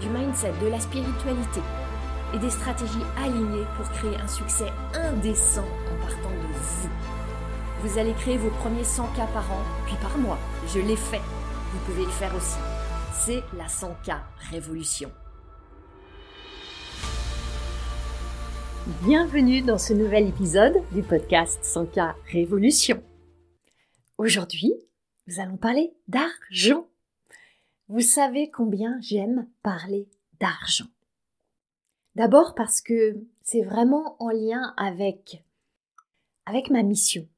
du mindset, de la spiritualité et des stratégies alignées pour créer un succès indécent en partant de vous. Vous allez créer vos premiers 100 k par an, puis par mois. Je l'ai fait. Vous pouvez le faire aussi. C'est la 100K Révolution. Bienvenue dans ce nouvel épisode du podcast 100K Révolution. Aujourd'hui, nous allons parler d'argent. Vous savez combien j'aime parler d'argent. D'abord parce que c'est vraiment en lien avec, ma mission,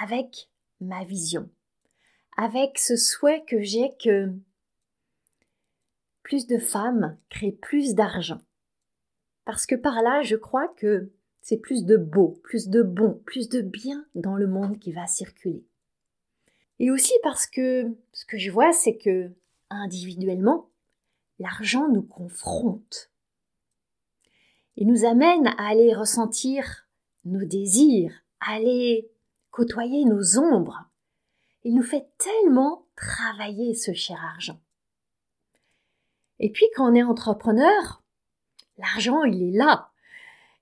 avec ma vision, avec ce souhait que j'ai que plus de femmes créent plus d'argent. Parce que par là, je crois que c'est plus de beau, plus de bon, plus de bien dans le monde qui va circuler. Et aussi parce que ce que je vois, c'est que individuellement, l'argent nous confronte. Il nous amène à aller ressentir nos désirs, à aller côtoyer nos ombres. Il nous fait tellement travailler ce cher argent. Et puis quand on est entrepreneur, l'argent, il est là.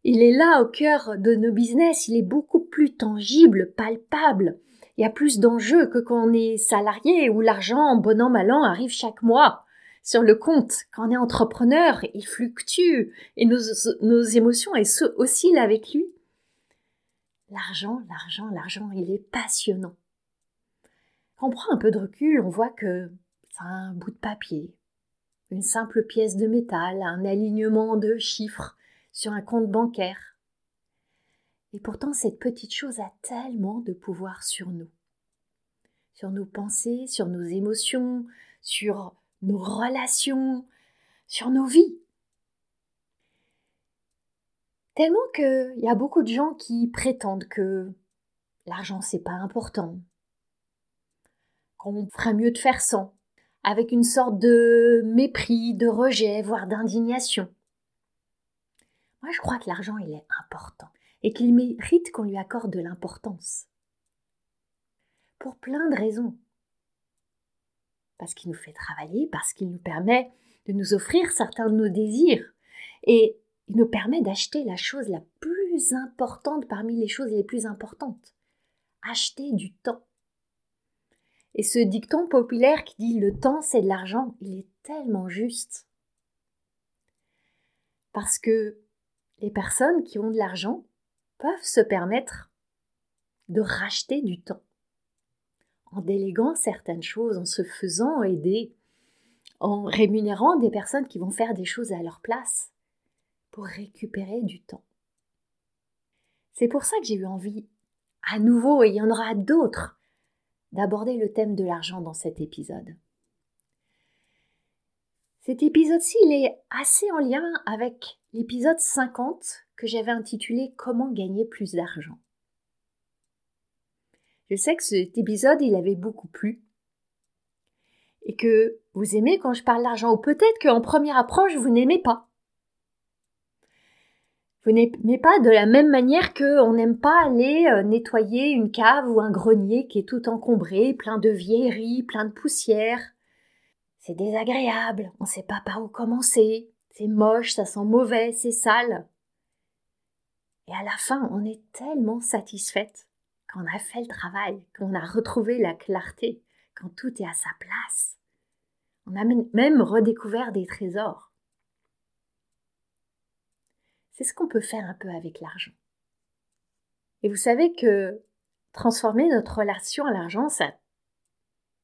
Il est là au cœur de nos business, il est beaucoup plus tangible, palpable. Il y a plus d'enjeux que quand on est salarié où l'argent, bon an, mal an, arrive chaque mois sur le compte. Quand on est entrepreneur, il fluctue et nos, émotions oscillent avec lui. L'argent, l'argent, l'argent, il est passionnant. Quand on prend un peu de recul, on voit que c'est un bout de papier, une simple pièce de métal, un alignement de chiffres sur un compte bancaire. Et pourtant, cette petite chose a tellement de pouvoir sur nous, sur nos pensées, sur nos émotions, sur nos relations, sur nos vies. Tellement qu'il y a beaucoup de gens qui prétendent que l'argent c'est pas important, qu'on ferait mieux de faire sans, avec une sorte de mépris, de rejet, voire d'indignation. Moi je crois que l'argent il est important et qu'il mérite qu'on lui accorde de l'importance. Pour plein de raisons. Parce qu'il nous fait travailler, parce qu'il nous permet de nous offrir certains de nos désirs, et il nous permet d'acheter la chose la plus importante parmi les choses les plus importantes. Acheter du temps. Et ce dicton populaire qui dit le temps c'est de l'argent, il est tellement juste. Parce que les personnes qui ont de l'argent peuvent se permettre de racheter du temps en déléguant certaines choses, en se faisant aider, en rémunérant des personnes qui vont faire des choses à leur place pour récupérer du temps. C'est pour ça que j'ai eu envie, à nouveau, et il y en aura d'autres, d'aborder le thème de l'argent dans cet épisode. Cet épisode-ci, il est assez en lien avec l'épisode 50 que j'avais intitulé Comment gagner plus d'argent. Je sais que cet épisode, il avait beaucoup plu et que vous aimez quand je parle d'argent ou peut-être qu'en première approche, vous n'aimez pas. Vous n'aimez pas de la même manière qu'on n'aime pas aller euh, nettoyer une cave ou un grenier qui est tout encombré, plein de vieilleries, plein de poussière. C'est désagréable, on ne sait pas par où commencer, c'est moche, ça sent mauvais, c'est sale. Et à la fin, on est tellement satisfaite quand on a fait le travail, qu'on a retrouvé la clarté, quand tout est à sa place. On a même redécouvert des trésors. C'est ce qu'on peut faire un peu avec l'argent. Et vous savez que transformer notre relation à l'argent, ça,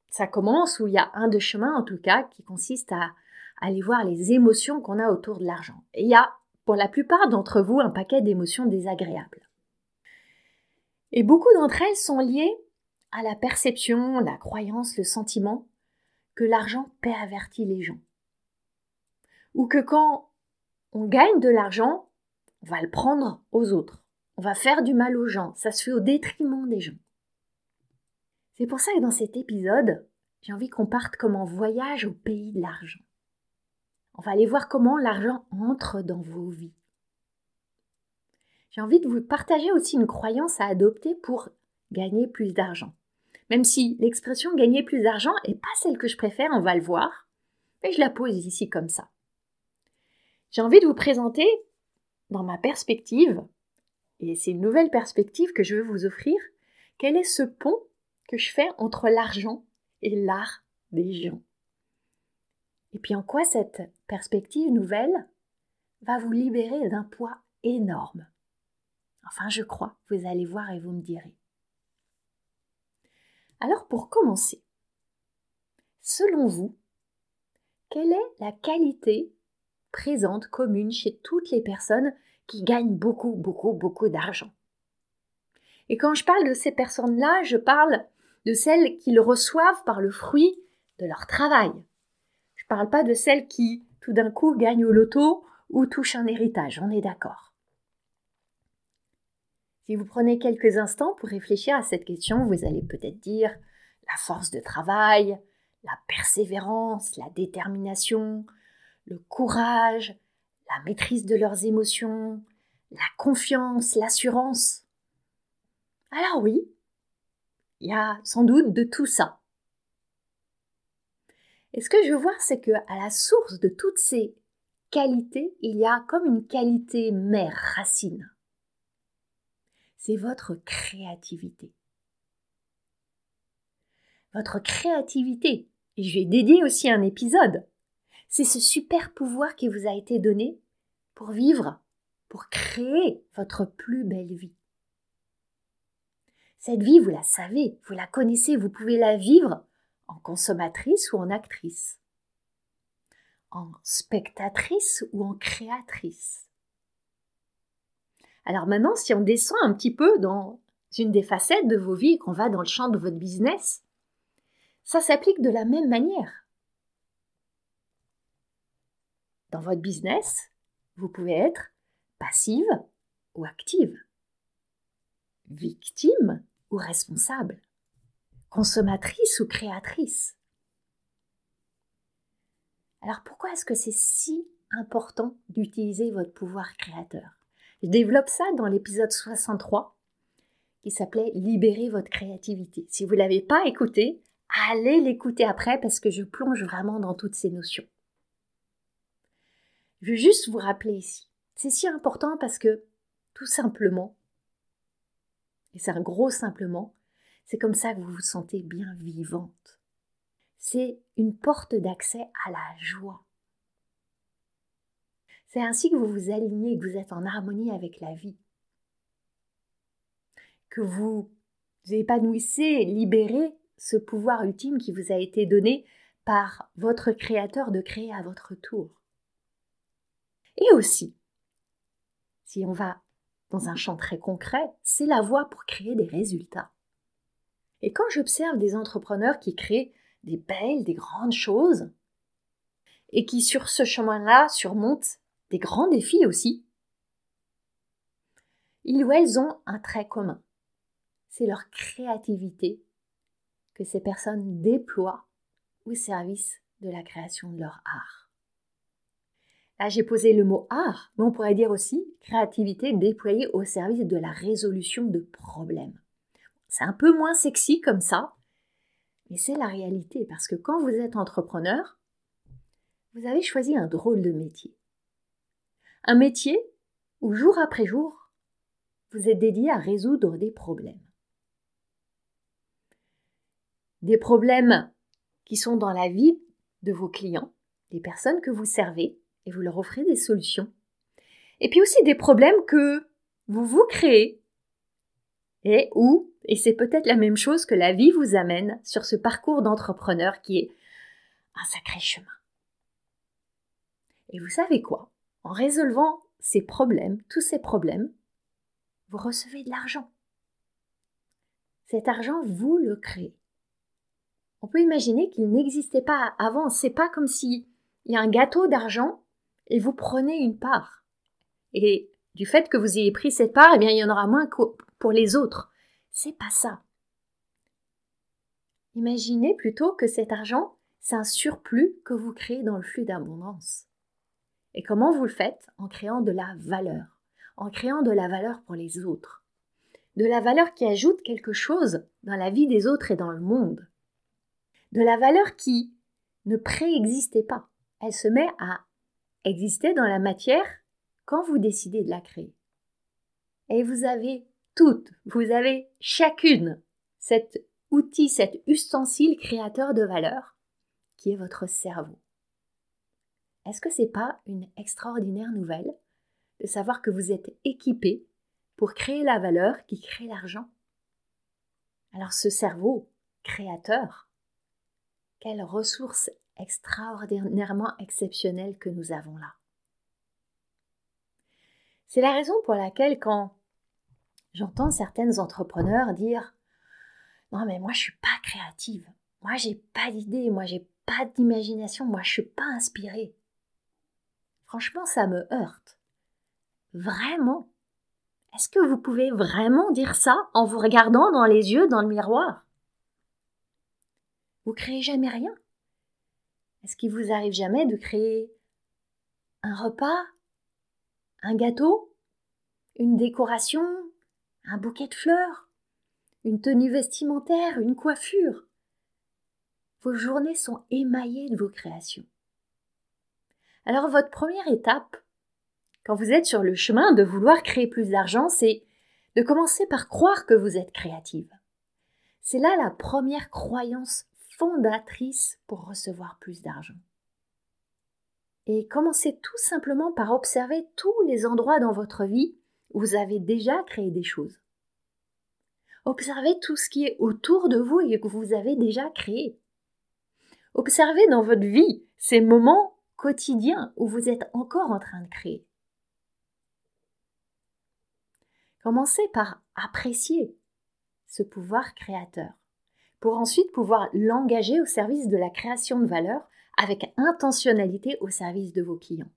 ça commence où il y a un de chemin en tout cas qui consiste à aller voir les émotions qu'on a autour de l'argent. Et il y a pour la plupart d'entre vous un paquet d'émotions désagréables. Et beaucoup d'entre elles sont liées à la perception, la croyance, le sentiment que l'argent pervertit les gens. Ou que quand on gagne de l'argent, on va le prendre aux autres. On va faire du mal aux gens. Ça se fait au détriment des gens. C'est pour ça que dans cet épisode, j'ai envie qu'on parte comme en voyage au pays de l'argent. On va aller voir comment l'argent entre dans vos vies. J'ai envie de vous partager aussi une croyance à adopter pour gagner plus d'argent. Même si l'expression gagner plus d'argent n'est pas celle que je préfère, on va le voir, mais je la pose ici comme ça. J'ai envie de vous présenter, dans ma perspective, et c'est une nouvelle perspective que je veux vous offrir, quel est ce pont que je fais entre l'argent et l'art des gens? Et puis en quoi cette perspective nouvelle va vous libérer d'un poids énorme? Enfin, je crois, vous allez voir et vous me direz. Alors pour commencer, selon vous, quelle est la qualité présente, commune chez toutes les personnes qui gagnent beaucoup, beaucoup, beaucoup d'argent? Et quand je parle de ces personnes-là, je parle de celles qui le reçoivent par le fruit de leur travail. Parle pas de celles qui, tout d'un coup, gagnent au loto ou touchent un héritage, on est d'accord. Si vous prenez quelques instants pour réfléchir à cette question, vous allez peut-être dire la force de travail, la persévérance, la détermination, le courage, la maîtrise de leurs émotions, la confiance, l'assurance. Alors oui, il y a sans doute de tout ça. Et ce que je veux voir, c'est que à la source de toutes ces qualités, il y a comme une qualité mère racine. C'est votre créativité. Votre créativité, et je vais dédier aussi un épisode, c'est ce super pouvoir qui vous a été donné pour vivre, pour créer votre plus belle vie. Cette vie, vous la savez, vous la connaissez, vous pouvez la vivre en consommatrice ou en actrice, en spectatrice ou en créatrice? Alors maintenant, si on descend un petit peu dans une des facettes de vos vies et qu'on va dans le champ de votre business, ça s'applique de la même manière. Dans votre business, vous pouvez être passive ou active, victime ou responsable, consommatrice ou créatrice. Alors pourquoi est-ce que c'est si important d'utiliser votre pouvoir créateur? Je développe ça dans l'épisode 63 qui s'appelait Libérer votre créativité. Si vous ne l'avez pas écouté, allez l'écouter après parce que je plonge vraiment dans toutes ces notions. Je veux juste vous rappeler ici, c'est si important parce que tout simplement, et c'est un gros simplement, c'est comme ça que vous vous sentez bien vivante. C'est une porte d'accès à la joie. C'est ainsi que vous vous alignez, que vous êtes en harmonie avec la vie. Que vous épanouissez, libérez ce pouvoir ultime qui vous a été donné par votre créateur de créer à votre tour. Et aussi, si on va dans un champ très concret, c'est la voie pour créer des résultats. Et quand j'observe des entrepreneurs qui créent des belles, des grandes choses, et qui sur ce chemin-là surmontent des grands défis aussi, ils ou elles ont un trait commun. C'est leur créativité que ces personnes déploient au service de la création de leur art. Là, j'ai posé le mot art, mais on pourrait dire aussi créativité déployée au service de la résolution de problèmes. C'est un peu moins sexy comme ça, mais c'est la réalité parce que quand vous êtes entrepreneur, vous avez choisi un drôle de métier. Un métier où jour après jour, vous êtes dédié à résoudre des problèmes. Des problèmes qui sont dans la vie de vos clients, des personnes que vous servez, et vous leur offrez des solutions. Et puis aussi des problèmes que vous vous créez et où, et c'est peut-être la même chose que la vie vous amène sur ce parcours d'entrepreneur qui est un sacré chemin. Et vous savez quoi? En résolvant ces problèmes, tous ces problèmes, vous recevez de l'argent. Cet argent, vous le créez. On peut imaginer qu'il n'existait pas avant. C'est pas comme si il y a un gâteau d'argent et vous prenez une part. Et du fait que vous ayez pris cette part, eh il y en aura moins pour les autres. C'est pas ça. Imaginez plutôt que cet argent, c'est un surplus que vous créez dans le flux d'abondance. Et comment vous le faites? En créant de la valeur, en créant de la valeur pour les autres, de la valeur qui ajoute quelque chose dans la vie des autres et dans le monde, de la valeur qui ne préexistait pas, elle se met à exister dans la matière quand vous décidez de la créer. Et vous avez toutes, vous avez chacune cet outil, cet ustensile créateur de valeur qui est votre cerveau. Est-ce que c'est pas une extraordinaire nouvelle de savoir que vous êtes équipé pour créer la valeur qui crée l'argent? Alors ce cerveau créateur, quelle ressource extraordinairement exceptionnelle que nous avons là. C'est la raison pour laquelle quand j'entends certaines entrepreneurs dire non mais moi je suis pas créative, moi j'ai pas d'idée, moi j'ai pas d'imagination, moi je suis pas inspirée. Franchement, ça me heurte. Vraiment. Est-ce que vous pouvez vraiment dire ça en vous regardant dans les yeux dans le miroir? Vous créez jamais rien? Est-ce qu'il vous arrive jamais de créer un repas, un gâteau, une décoration, un bouquet de fleurs, une tenue vestimentaire, une coiffure Vos journées sont émaillées de vos créations. Alors votre première étape, quand vous êtes sur le chemin de vouloir créer plus d'argent, c'est de commencer par croire que vous êtes créative. C'est là la première croyance fondatrice pour recevoir plus d'argent. Et commencez tout simplement par observer tous les endroits dans votre vie vous avez déjà créé des choses. Observez tout ce qui est autour de vous et que vous avez déjà créé. Observez dans votre vie ces moments quotidien où vous êtes encore en train de créer. Commencez par apprécier ce pouvoir créateur, pour ensuite pouvoir l'engager au service de la création de valeur avec intentionnalité au service de vos clients.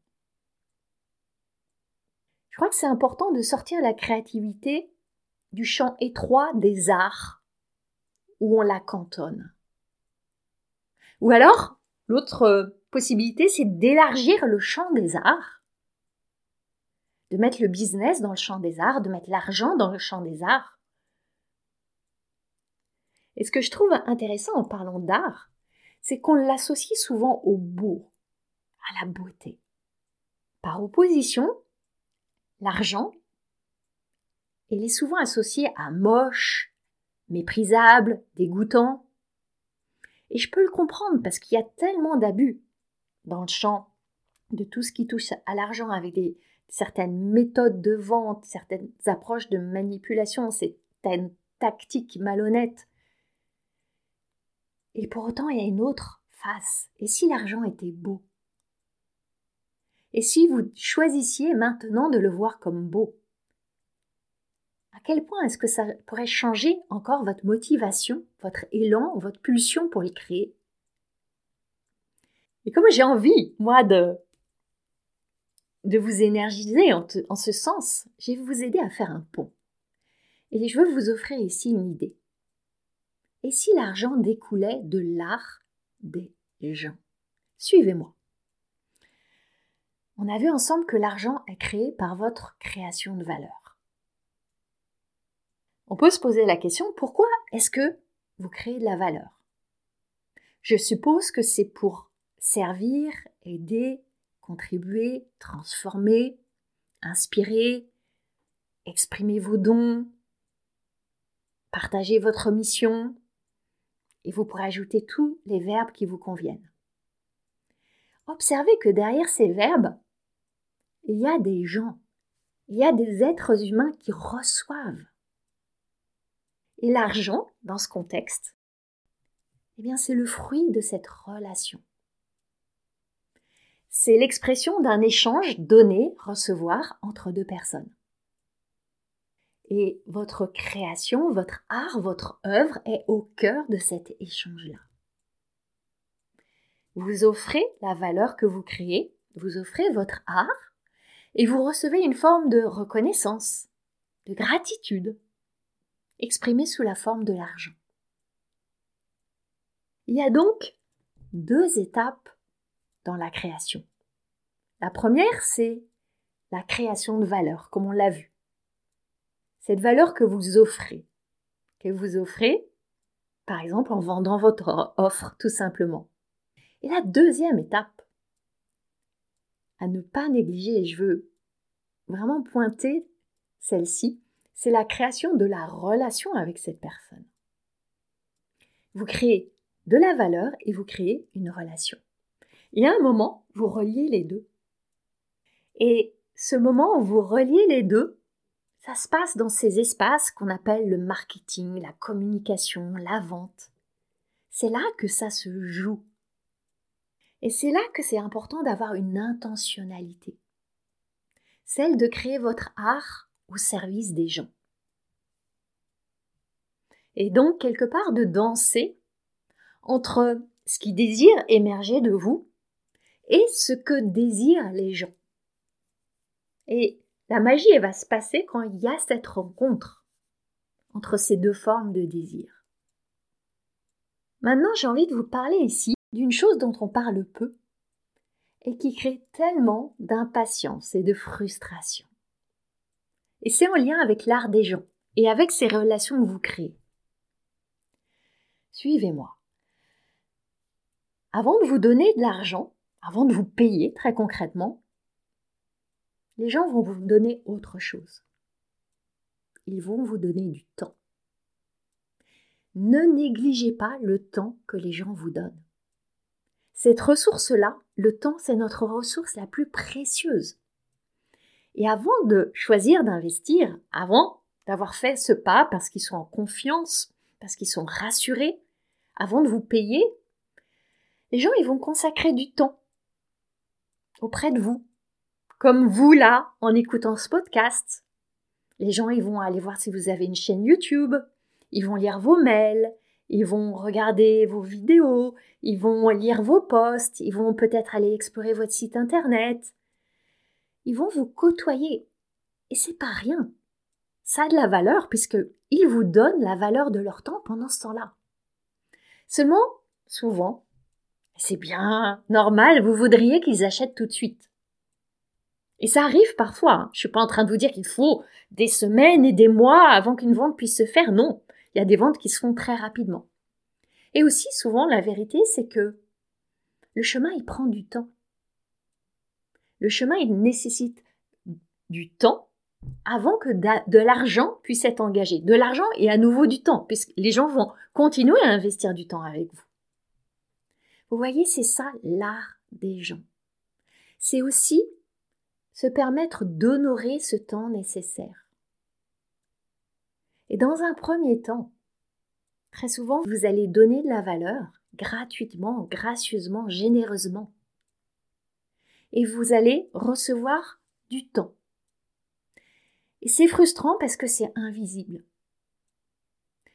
Je crois que c'est important de sortir la créativité du champ étroit des arts où on la cantonne. Ou alors, l'autre possibilité, c'est d'élargir le champ des arts, de mettre le business dans le champ des arts, de mettre l'argent dans le champ des arts. Et ce que je trouve intéressant en parlant d'art, c'est qu'on l'associe souvent au beau, à la beauté. Par opposition, l'argent, il est souvent associé à moche, méprisable, dégoûtant. Et je peux le comprendre parce qu'il y a tellement d'abus dans le champ de tout ce qui touche à l'argent avec des, certaines méthodes de vente, certaines approches de manipulation, certaines tactiques malhonnêtes. Et pour autant, il y a une autre face. Et si l'argent était beau? Et si vous choisissiez maintenant de le voir comme beau À quel point est-ce que ça pourrait changer encore votre motivation, votre élan, votre pulsion pour le créer? Et comme j'ai envie, moi, de, de vous énergiser en, en ce sens, je vais vous aider à faire un pont. Et je veux vous offrir ici une idée. Et si l'argent découlait de l'art des gens? Suivez-moi. On a vu ensemble que l'argent est créé par votre création de valeur. On peut se poser la question, pourquoi est-ce que vous créez de la valeur? Je suppose que c'est pour servir, aider, contribuer, transformer, inspirer, exprimer vos dons, partager votre mission, et vous pourrez ajouter tous les verbes qui vous conviennent. Observez que derrière ces verbes, il y a des gens, il y a des êtres humains qui reçoivent. Et l'argent, dans ce contexte, eh bien, c'est le fruit de cette relation c'est l'expression d'un échange donné-recevoir entre deux personnes. Et votre création, votre art, votre œuvre est au cœur de cet échange-là. Vous offrez la valeur que vous créez vous offrez votre art et vous recevez une forme de reconnaissance, de gratitude, exprimée sous la forme de l'argent. Il y a donc deux étapes dans la création. La première, c'est la création de valeur, comme on l'a vu. Cette valeur que vous offrez, que vous offrez, par exemple en vendant votre offre, tout simplement. Et la deuxième étape, à ne pas négliger, et je veux vraiment pointer celle-ci, c'est la création de la relation avec cette personne. Vous créez de la valeur et vous créez une relation. Y a un moment, vous reliez les deux. Et ce moment où vous reliez les deux, ça se passe dans ces espaces qu'on appelle le marketing, la communication, la vente. C'est là que ça se joue. Et c'est là que c'est important d'avoir une intentionnalité. Celle de créer votre art au service des gens. Et donc, quelque part, de danser entre ce qui désire émerger de vous et ce que désirent les gens. Et la magie, va se passer quand il y a cette rencontre entre ces deux formes de désir. Maintenant, j'ai envie de vous parler ici d'une chose dont on parle peu et qui crée tellement d'impatience et de frustration. Et c'est en lien avec l'art des gens et avec ces relations que vous créez. Suivez-moi. Avant de vous donner de l'argent, avant de vous payer très concrètement, les gens vont vous donner autre chose. Ils vont vous donner du temps. Ne négligez pas le temps que les gens vous donnent. Cette ressource-là, le temps, c'est notre ressource la plus précieuse. Et avant de choisir d'investir, avant d'avoir fait ce pas parce qu'ils sont en confiance, parce qu'ils sont rassurés, avant de vous payer, les gens, ils vont consacrer du temps auprès de vous, comme vous là, en écoutant ce podcast. Les gens, ils vont aller voir si vous avez une chaîne YouTube, ils vont lire vos mails, ils vont regarder vos vidéos, ils vont lire vos posts, ils vont peut-être aller explorer votre site internet. Ils vont vous côtoyer. Et c'est pas rien. Ça a de la valeur puisque ils vous donnent la valeur de leur temps pendant ce temps-là. Seulement, souvent, c'est bien normal, vous voudriez qu'ils achètent tout de suite. Et ça arrive parfois. Hein. Je suis pas en train de vous dire qu'il faut des semaines et des mois avant qu'une vente puisse se faire. Non. Il y a des ventes qui se font très rapidement. Et aussi, souvent, la vérité, c'est que le chemin, il prend du temps. Le chemin, il nécessite du temps avant que de l'argent puisse être engagé. De l'argent et à nouveau du temps, puisque les gens vont continuer à investir du temps avec vous. Vous voyez, c'est ça l'art des gens. C'est aussi se permettre d'honorer ce temps nécessaire. Et dans un premier temps, très souvent, vous allez donner de la valeur gratuitement, gracieusement, généreusement. Et vous allez recevoir du temps. Et c'est frustrant parce que c'est invisible.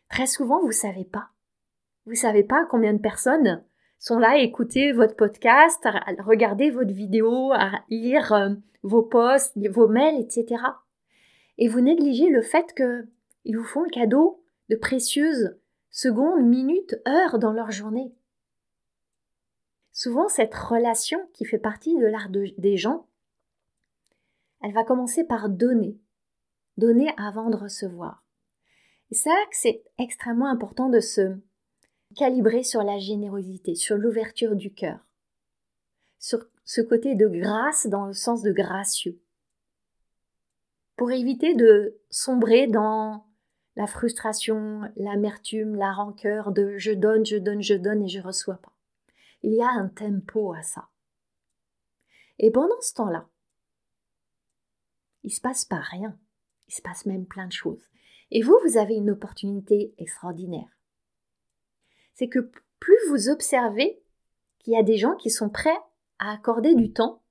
Très souvent, vous savez pas. Vous savez pas combien de personnes sont là à écouter votre podcast, à regarder votre vidéo, à lire euh, vos posts, vos mails, etc. Et vous négligez le fait qu'ils vous font le cadeau de précieuses secondes, minutes, heures dans leur journée. Souvent, cette relation qui fait partie de l'art des gens, elle va commencer par donner. Donner avant de recevoir. Et c'est là que c'est extrêmement important de se calibrer sur la générosité, sur l'ouverture du cœur, sur ce côté de grâce dans le sens de gracieux, pour éviter de sombrer dans la frustration, l'amertume, la rancœur de je donne, je donne, je donne et je reçois pas. Il y a un tempo à ça. Et pendant ce temps-là, il se passe pas rien. Il se passe même plein de choses. Et vous, vous avez une opportunité extraordinaire c'est que plus vous observez qu'il y a des gens qui sont prêts à accorder du temps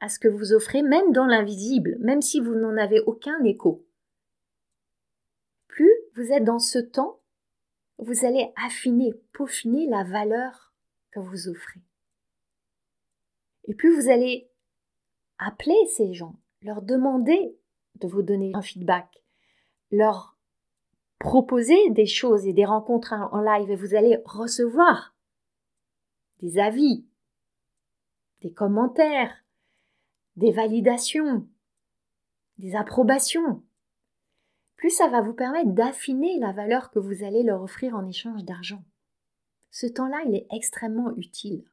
à ce que vous offrez, même dans l'invisible, même si vous n'en avez aucun écho. Vous êtes dans ce temps, vous allez affiner, peaufiner la valeur que vous offrez. Et plus vous allez appelez ces gens, leur demandez de vous donner un feedback, leur proposer des choses et des rencontres en live et vous allez recevoir des avis, des commentaires, des validations, des approbations. Plus ça va vous permettre d'affiner la valeur que vous allez leur offrir en échange d'argent. Ce temps-là, il est extrêmement utile.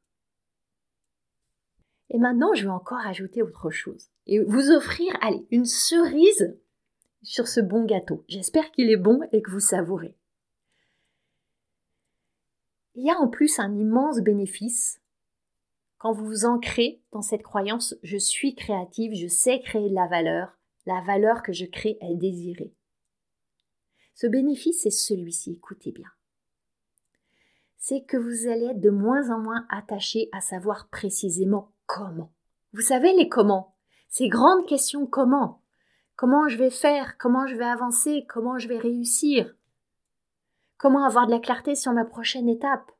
Et maintenant, je vais encore ajouter autre chose et vous offrir, allez, une cerise sur ce bon gâteau. J'espère qu'il est bon et que vous savourez. Il y a en plus un immense bénéfice quand vous vous ancrez dans cette croyance je suis créative, je sais créer de la valeur, la valeur que je crée est désirée. Ce bénéfice est celui-ci, écoutez bien. C'est que vous allez être de moins en moins attaché à savoir précisément comment. Vous savez les comment? Ces grandes questions comment? Comment je vais faire? Comment je vais avancer? Comment je vais réussir? Comment avoir de la clarté sur ma prochaine étape?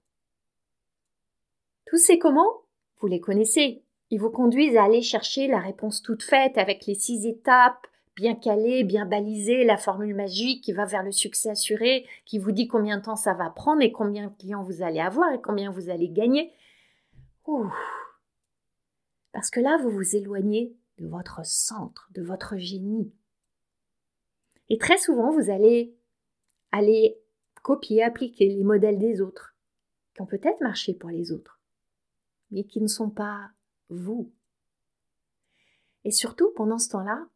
Tous ces comment, vous les connaissez. Ils vous conduisent à aller chercher la réponse toute faite avec les six étapes, bien calées, bien balisées, la formule magique qui va vers le succès assuré, qui vous dit combien de temps ça va prendre et combien de clients vous allez avoir et combien vous allez gagner. Parce que là, vous vous éloignez de votre centre, de votre génie. Et très souvent, vous allez aller copier, appliquer les modèles des autres, qui ont peut-être marché pour les autres, mais qui ne sont pas vous. Et surtout, pendant ce temps-là,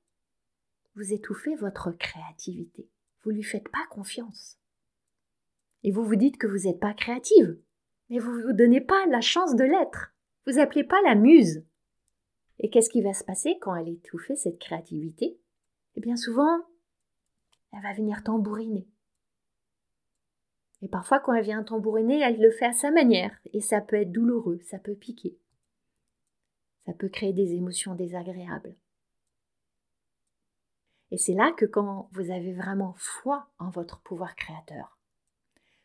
vous étouffez votre créativité. Vous ne lui faites pas confiance. Et vous vous dites que vous n'êtes pas créative, mais vous ne vous donnez pas la chance de l'être. Vous appelez pas la muse. Et qu'est-ce qui va se passer quand elle étouffée, cette créativité? Eh bien souvent, elle va venir tambouriner. Et parfois, quand elle vient tambouriner, elle le fait à sa manière, et ça peut être douloureux, ça peut piquer. Ça peut créer des émotions désagréables. Et c'est là que quand vous avez vraiment foi en votre pouvoir créateur,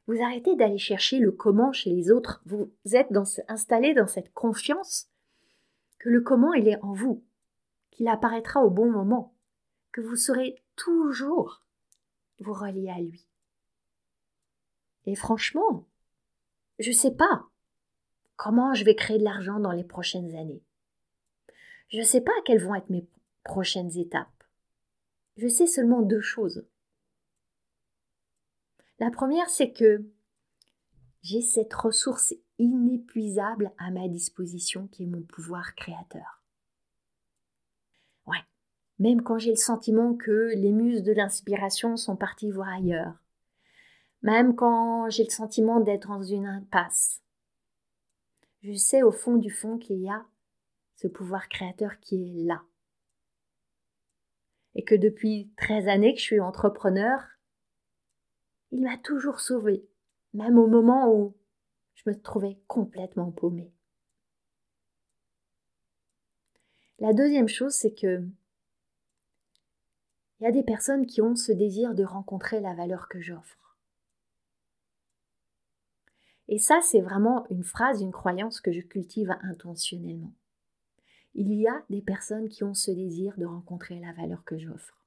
vous arrêtez d'aller chercher le comment chez les autres, vous êtes installé dans cette confiance que le comment il est en vous, qu'il apparaîtra au bon moment, que vous saurez toujours vous relier à lui. Et franchement, je ne sais pas comment je vais créer de l'argent dans les prochaines années. Je ne sais pas quelles vont être mes prochaines étapes. Je sais seulement deux choses. La première, c'est que j'ai cette ressource inépuisable à ma disposition qui est mon pouvoir créateur. Ouais, même quand j'ai le sentiment que les muses de l'inspiration sont parties voir ailleurs, même quand j'ai le sentiment d'être dans une impasse. Je sais au fond du fond qu'il y a ce pouvoir créateur qui est là. Et que depuis 13 années que je suis entrepreneur, il m'a toujours sauvé, même au moment où je me trouvais complètement paumée. La deuxième chose, c'est que il y a des personnes qui ont ce désir de rencontrer la valeur que j'offre. Et ça, c'est vraiment une phrase, une croyance que je cultive intentionnellement. Il y a des personnes qui ont ce désir de rencontrer la valeur que j'offre.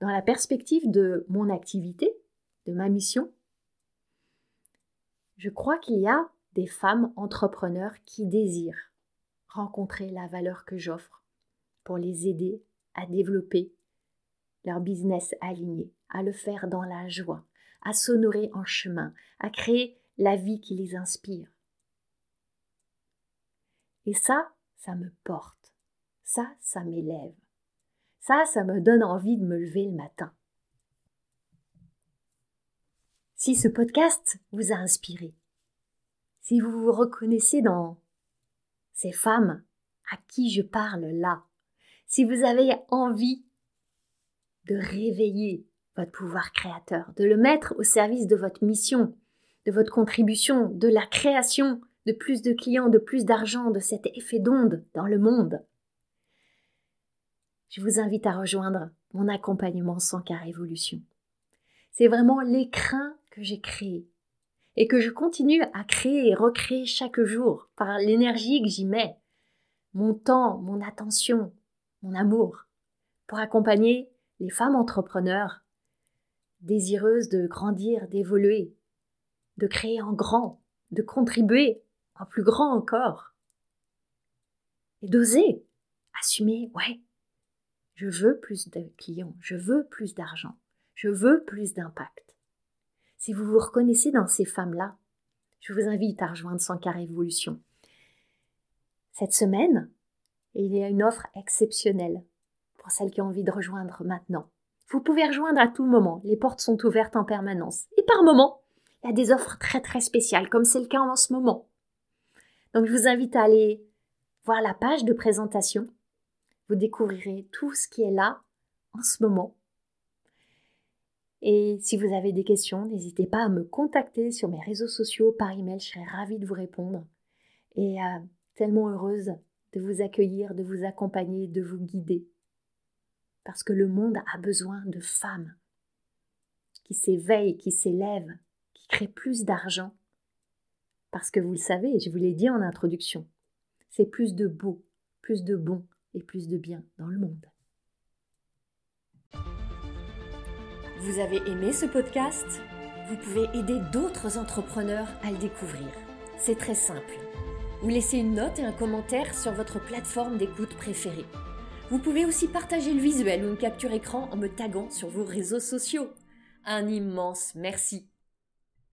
Dans la perspective de mon activité, de ma mission, je crois qu'il y a des femmes entrepreneurs qui désirent rencontrer la valeur que j'offre pour les aider à développer leur business aligné, à le faire dans la joie, à s'honorer en chemin, à créer la vie qui les inspire. Et ça, ça me porte. Ça, ça m'élève. Ça, ça me donne envie de me lever le matin. Si ce podcast vous a inspiré, si vous vous reconnaissez dans ces femmes à qui je parle là, si vous avez envie de réveiller votre pouvoir créateur, de le mettre au service de votre mission, de votre contribution, de la création de plus de clients, de plus d'argent, de cet effet d'onde dans le monde. Je vous invite à rejoindre mon accompagnement sans car révolution. C'est vraiment l'écrin que j'ai créé et que je continue à créer et recréer chaque jour par l'énergie que j'y mets, mon temps, mon attention, mon amour, pour accompagner les femmes entrepreneurs désireuses de grandir, d'évoluer, de créer en grand, de contribuer en plus grand encore. Et d'oser assumer, ouais, je veux plus de clients, je veux plus d'argent, je veux plus d'impact. Si vous vous reconnaissez dans ces femmes-là, je vous invite à rejoindre 100 Révolution. Cette semaine, il y a une offre exceptionnelle pour celles qui ont envie de rejoindre maintenant. Vous pouvez rejoindre à tout moment, les portes sont ouvertes en permanence. Et par moment, il y a des offres très très spéciales, comme c'est le cas en ce moment. Donc je vous invite à aller voir la page de présentation. Vous découvrirez tout ce qui est là en ce moment. Et si vous avez des questions, n'hésitez pas à me contacter sur mes réseaux sociaux par email, je serai ravie de vous répondre. Et euh, tellement heureuse de vous accueillir, de vous accompagner, de vous guider parce que le monde a besoin de femmes qui s'éveillent, qui s'élèvent, qui créent plus d'argent. Parce que vous le savez, je vous l'ai dit en introduction, c'est plus de beau, plus de bon et plus de bien dans le monde. Vous avez aimé ce podcast? Vous pouvez aider d'autres entrepreneurs à le découvrir. C'est très simple. Vous laissez une note et un commentaire sur votre plateforme d'écoute préférée. Vous pouvez aussi partager le visuel ou une capture écran en me taguant sur vos réseaux sociaux. Un immense merci.